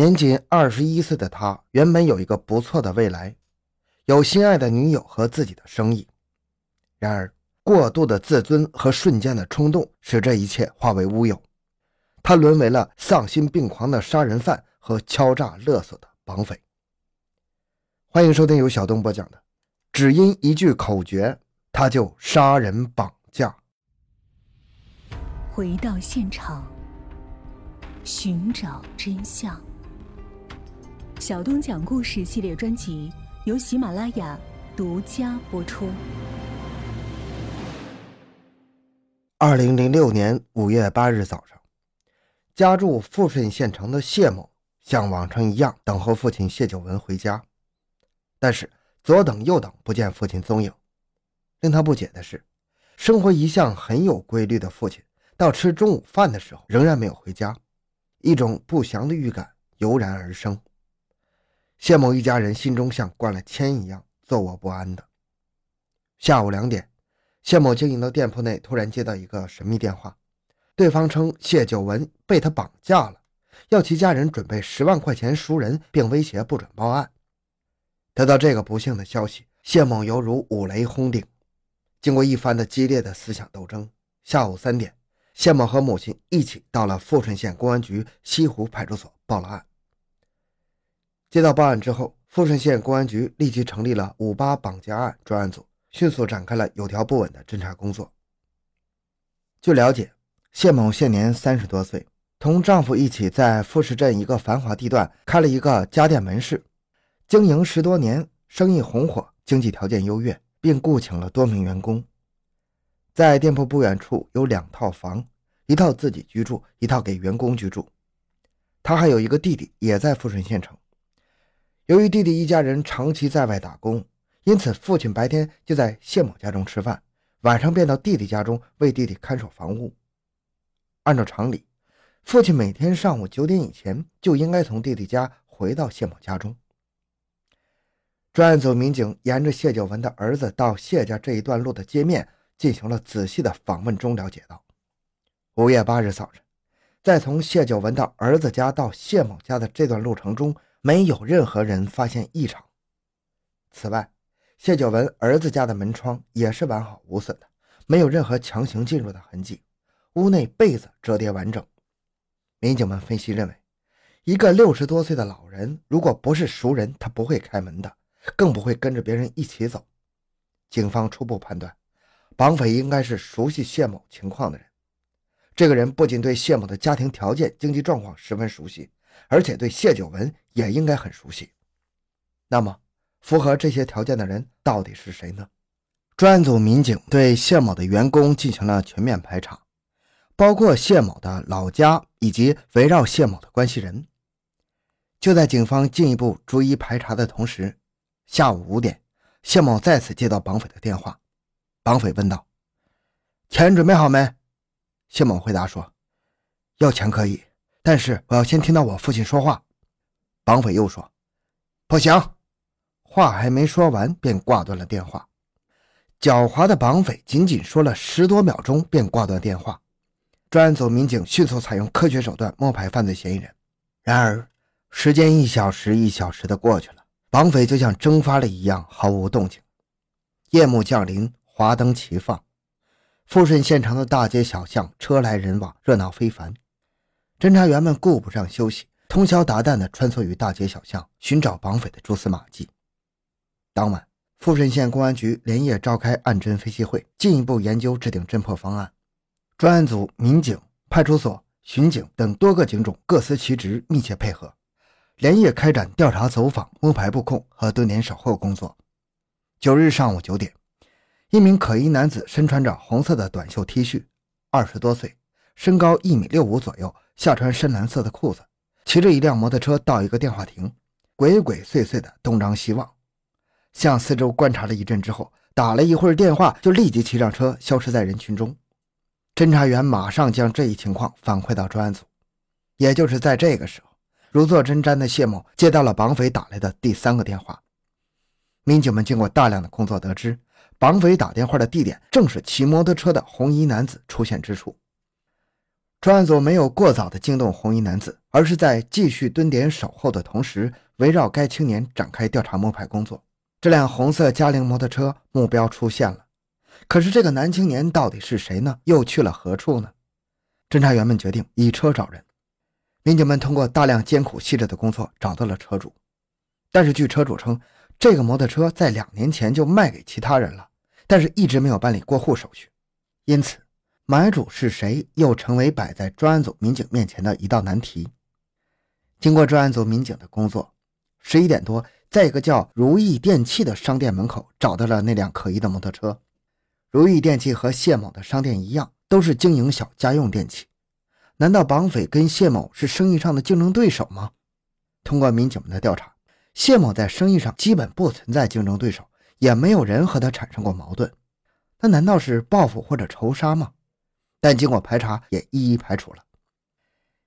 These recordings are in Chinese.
年仅二十一岁的他，原本有一个不错的未来，有心爱的女友和自己的生意。然而，过度的自尊和瞬间的冲动，使这一切化为乌有。他沦为了丧心病狂的杀人犯和敲诈勒索的绑匪。欢迎收听由小东播讲的《只因一句口诀，他就杀人绑架》。回到现场，寻找真相。小东讲故事系列专辑由喜马拉雅独家播出。二零零六年五月八日早上。家住富顺县城的谢某像往常一样等候父亲谢九文回家，但是左等右等不见父亲踪影。令他不解的是，生活一向很有规律的父亲，到吃中午饭的时候仍然没有回家，一种不祥的预感油然而生。谢某一家人心中像灌了铅一样，坐卧不安的。下午两点，谢某经营的店铺内突然接到一个神秘电话。对方称谢九文被他绑架了，要其家人准备十万块钱赎人，并威胁不准报案。得到这个不幸的消息，谢某犹如五雷轰顶。经过一番的激烈的思想斗争，下午三点，谢某和母亲一起到了富顺县公安局西湖派出所报了案。接到报案之后，富顺县公安局立即成立了“五八绑架案”专案组，迅速展开了有条不紊的侦查工作。据了解。谢某现年三十多岁，同丈夫一起在富士镇一个繁华地段开了一个家电门市，经营十多年，生意红火，经济条件优越，并雇请了多名员工。在店铺不远处有两套房，一套自己居住，一套给员工居住。他还有一个弟弟，也在富顺县城。由于弟弟一家人长期在外打工，因此父亲白天就在谢某家中吃饭，晚上便到弟弟家中为弟弟看守房屋。按照常理，父亲每天上午九点以前就应该从弟弟家回到谢某家中。专案组民警沿着谢九文的儿子到谢家这一段路的街面进行了仔细的访问，中了解到，五月八日早晨，在从谢九文的儿子家到谢某家的这段路程中，没有任何人发现异常。此外，谢九文儿子家的门窗也是完好无损的，没有任何强行进入的痕迹。屋内被子折叠完整，民警们分析认为，一个六十多岁的老人，如果不是熟人，他不会开门的，更不会跟着别人一起走。警方初步判断，绑匪应该是熟悉谢某情况的人。这个人不仅对谢某的家庭条件、经济状况十分熟悉，而且对谢九文也应该很熟悉。那么，符合这些条件的人到底是谁呢？专案组民警对谢某的员工进行了全面排查。包括谢某的老家以及围绕谢某的关系人。就在警方进一步逐一排查的同时，下午五点，谢某再次接到绑匪的电话。绑匪问道：“钱准备好没？”谢某回答说：“要钱可以，但是我要先听到我父亲说话。”绑匪又说：“不行。”话还没说完，便挂断了电话。狡猾的绑匪仅仅说了十多秒钟，便挂断电话。专案组民警迅速采用科学手段摸排犯罪嫌疑人，然而时间一小时一小时的过去了，绑匪就像蒸发了一样毫无动静。夜幕降临，华灯齐放，富顺县城的大街小巷车来人往，热闹非凡。侦查员们顾不上休息，通宵达旦地穿梭于大街小巷，寻找绑匪的蛛丝马迹。当晚，富顺县公安局连夜召开案侦分析会，进一步研究制定侦破方案。专案组民警、派出所、巡警等多个警种各司其职，密切配合，连夜开展调查走访、摸排布控和蹲点守候工作。九日上午九点，一名可疑男子身穿着红色的短袖 T 恤，二十多岁，身高一米六五左右，下穿深蓝色的裤子，骑着一辆摩托车到一个电话亭，鬼鬼祟祟地东张西望，向四周观察了一阵之后，打了一会儿电话，就立即骑上车消失在人群中。侦查员马上将这一情况反馈到专案组，也就是在这个时候，如坐针毡的谢某接到了绑匪打来的第三个电话。民警们经过大量的工作，得知绑匪打电话的地点正是骑摩托车的红衣男子出现之处。专案组没有过早的惊动红衣男子，而是在继续蹲点守候的同时，围绕该青年展开调查摸排工作。这辆红色嘉陵摩托车目标出现了，可是这个男青年到底是谁呢？又去了何处呢？侦查员们决定以车找人。民警们通过大量艰苦细致的工作找到了车主，但是据车主称，这个摩托车在两年前就卖给其他人了，但是一直没有办理过户手续，因此。买主是谁，又成为摆在专案组民警面前的一道难题。经过专案组民警的工作，十一点多，在一个叫如意电器的商店门口找到了那辆可疑的摩托车。如意电器和谢某的商店一样，都是经营小家用电器。难道绑匪跟谢某是生意上的竞争对手吗？通过民警们的调查，谢某在生意上基本不存在竞争对手，也没有人和他产生过矛盾。那难道是报复或者仇杀吗？但经过排查，也一一排除了。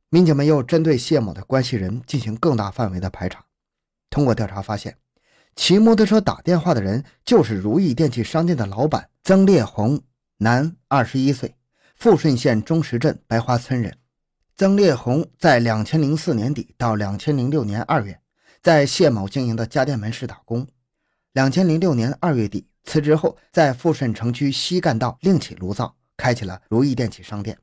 民警们又针对谢某的关系人进行更大范围的排查。通过调查发现，骑摩托车打电话的人就是如意电器商店的老板曾烈红，男，二十一岁，富顺县中石镇白花村人。曾烈红在两千零四年底到两千零六年二月，在谢某经营的家电门市打工。两千零六年二月底辞职后，在富顺城区西干道另起炉灶。开启了如意电器商店。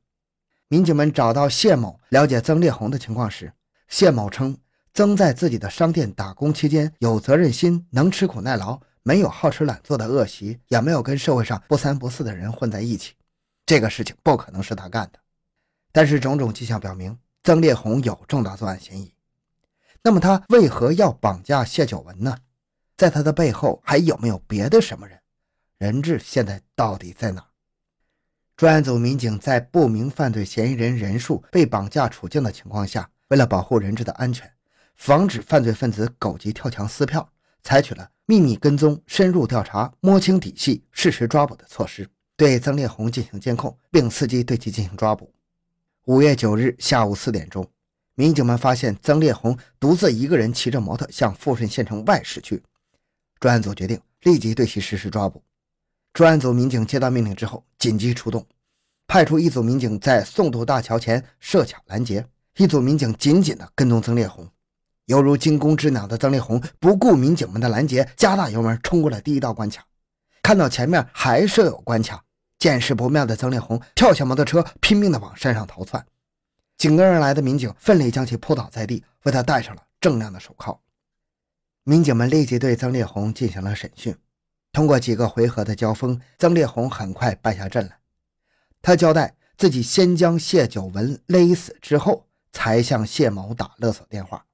民警们找到谢某，了解曾烈红的情况时，谢某称，曾在自己的商店打工期间有责任心，能吃苦耐劳，没有好吃懒做的恶习，也没有跟社会上不三不四的人混在一起。这个事情不可能是他干的。但是种种迹象表明，曾烈红有重大作案嫌疑。那么他为何要绑架谢九文呢？在他的背后还有没有别的什么人？人质现在到底在哪？专案组民警在不明犯罪嫌疑人人数、被绑架处境的情况下，为了保护人质的安全，防止犯罪分子狗急跳墙撕票，采取了秘密跟踪、深入调查、摸清底细、适时抓捕的措施，对曾烈红进行监控，并伺机对其进行抓捕。五月九日下午四点钟，民警们发现曾烈红独自一个人骑着摩托向富顺县城外驶去，专案组决定立即对其实施抓捕。专案组民警接到命令之后，紧急出动，派出一组民警在宋渡大桥前设卡拦截，一组民警紧紧地跟踪曾烈红。犹如惊弓之鸟的曾烈红不顾民警们的拦截，加大油门冲过了第一道关卡。看到前面还设有关卡，见势不妙的曾烈红跳下摩托车，拼命地往山上逃窜。紧跟而来的民警奋力将其扑倒在地，为他戴上了锃亮的手铐。民警们立即对曾烈红进行了审讯。通过几个回合的交锋，曾烈红很快败下阵来。他交代自己先将谢九文勒死之后，才向谢某打勒索电话，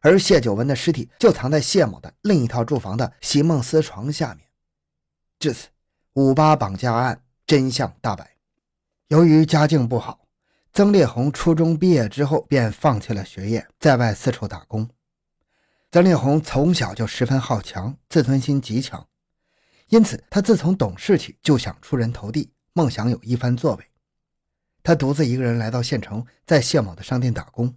而谢九文的尸体就藏在谢某的另一套住房的席梦思床下面。至此，五八绑架案真相大白。由于家境不好，曾烈红初中毕业之后便放弃了学业，在外四处打工。曾烈红从小就十分好强，自尊心极强。因此，他自从懂事起就想出人头地，梦想有一番作为。他独自一个人来到县城，在谢某的商店打工。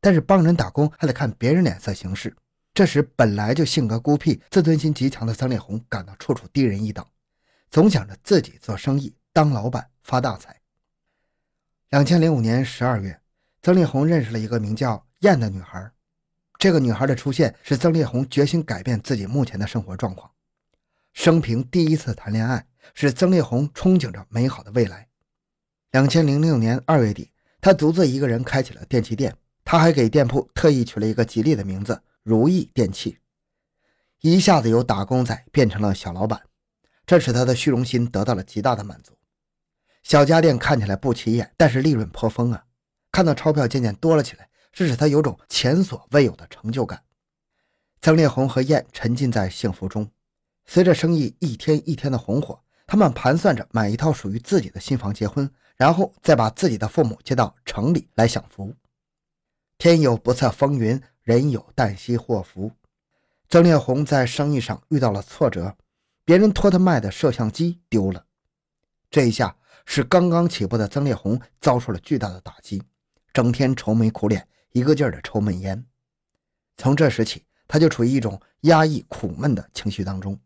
但是帮人打工还得看别人脸色行事，这时本来就性格孤僻、自尊心极强的曾烈红感到处处低人一等，总想着自己做生意、当老板、发大财。两千零五年十二月，曾烈红认识了一个名叫燕的女孩。这个女孩的出现使曾烈红决心改变自己目前的生活状况。生平第一次谈恋爱，使曾烈红憧憬着美好的未来。两千零六年二月底，他独自一个人开起了电器店，他还给店铺特意取了一个吉利的名字“如意电器”，一下子由打工仔变成了小老板，这使他的虚荣心得到了极大的满足。小家电看起来不起眼，但是利润颇丰啊！看到钞票渐渐多了起来，这使他有种前所未有的成就感。曾烈红和燕沉浸在幸福中。随着生意一天一天的红火，他们盘算着买一套属于自己的新房结婚，然后再把自己的父母接到城里来享福。天有不测风云，人有旦夕祸福。曾烈红在生意上遇到了挫折，别人托他卖的摄像机丢了。这一下使刚刚起步的曾烈红遭受了巨大的打击，整天愁眉苦脸，一个劲儿的抽闷烟。从这时起，他就处于一种压抑苦闷的情绪当中。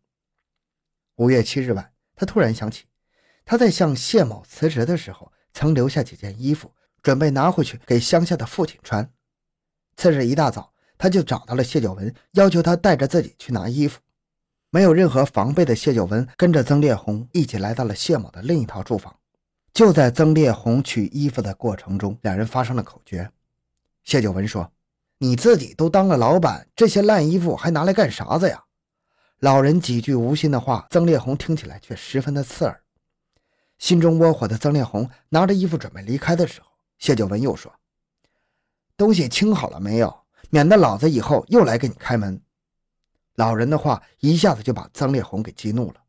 五月七日晚，他突然想起，他在向谢某辞职的时候，曾留下几件衣服，准备拿回去给乡下的父亲穿。次日一大早，他就找到了谢九文，要求他带着自己去拿衣服。没有任何防备的谢九文跟着曾烈红一起来到了谢某的另一套住房。就在曾烈红取衣服的过程中，两人发生了口角。谢九文说：“你自己都当了老板，这些烂衣服还拿来干啥子呀？”老人几句无心的话，曾烈红听起来却十分的刺耳。心中窝火的曾烈红拿着衣服准备离开的时候，谢九文又说：“东西清好了没有？免得老子以后又来给你开门。”老人的话一下子就把曾烈红给激怒了，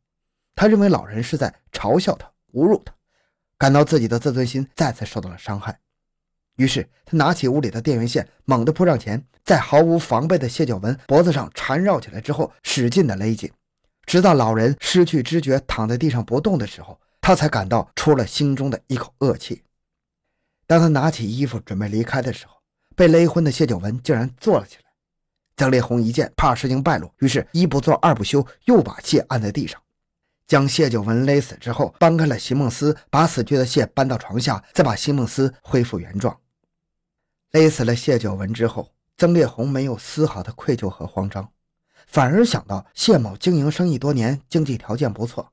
他认为老人是在嘲笑他、侮辱他，感到自己的自尊心再次受到了伤害，于是他拿起屋里的电源线，猛地扑上前，在毫无防备的谢九文脖子上缠绕起来之后，使劲的勒紧，直到老人失去知觉躺在地上不动的时候，他才感到出了心中的一口恶气。当他拿起衣服准备离开的时候，被勒昏的谢九文竟然坐了起来。曾烈红一见，怕事情败露，于是一不做二不休，又把谢按在地上，将谢九文勒死之后，搬开了席梦思，把死去的谢搬到床下，再把席梦思恢复原状。勒死了谢九文之后，曾烈红没有丝毫的愧疚和慌张，反而想到谢某经营生意多年，经济条件不错，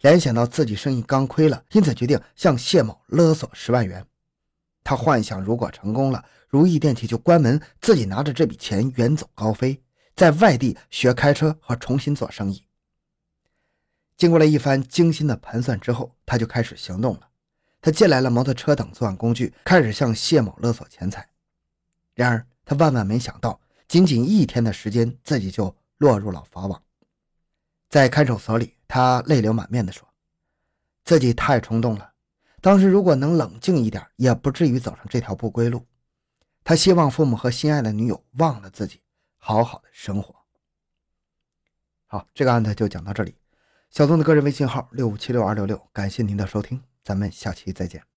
联想到自己生意刚亏了，因此决定向谢某勒索十万元。他幻想，如果成功了，如意电器就关门，自己拿着这笔钱远走高飞，在外地学开车和重新做生意。经过了一番精心的盘算之后，他就开始行动了。他借来了摩托车等作案工具，开始向谢某勒索钱财。然而，他万万没想到，仅仅一天的时间，自己就落入了法网。在看守所里，他泪流满面地说：“自己太冲动了。”当时如果能冷静一点，也不至于走上这条不归路。他希望父母和心爱的女友忘了自己，好好的生活。好，这个案子就讲到这里。小东的个人微信号六五七六二六六，感谢您的收听，咱们下期再见。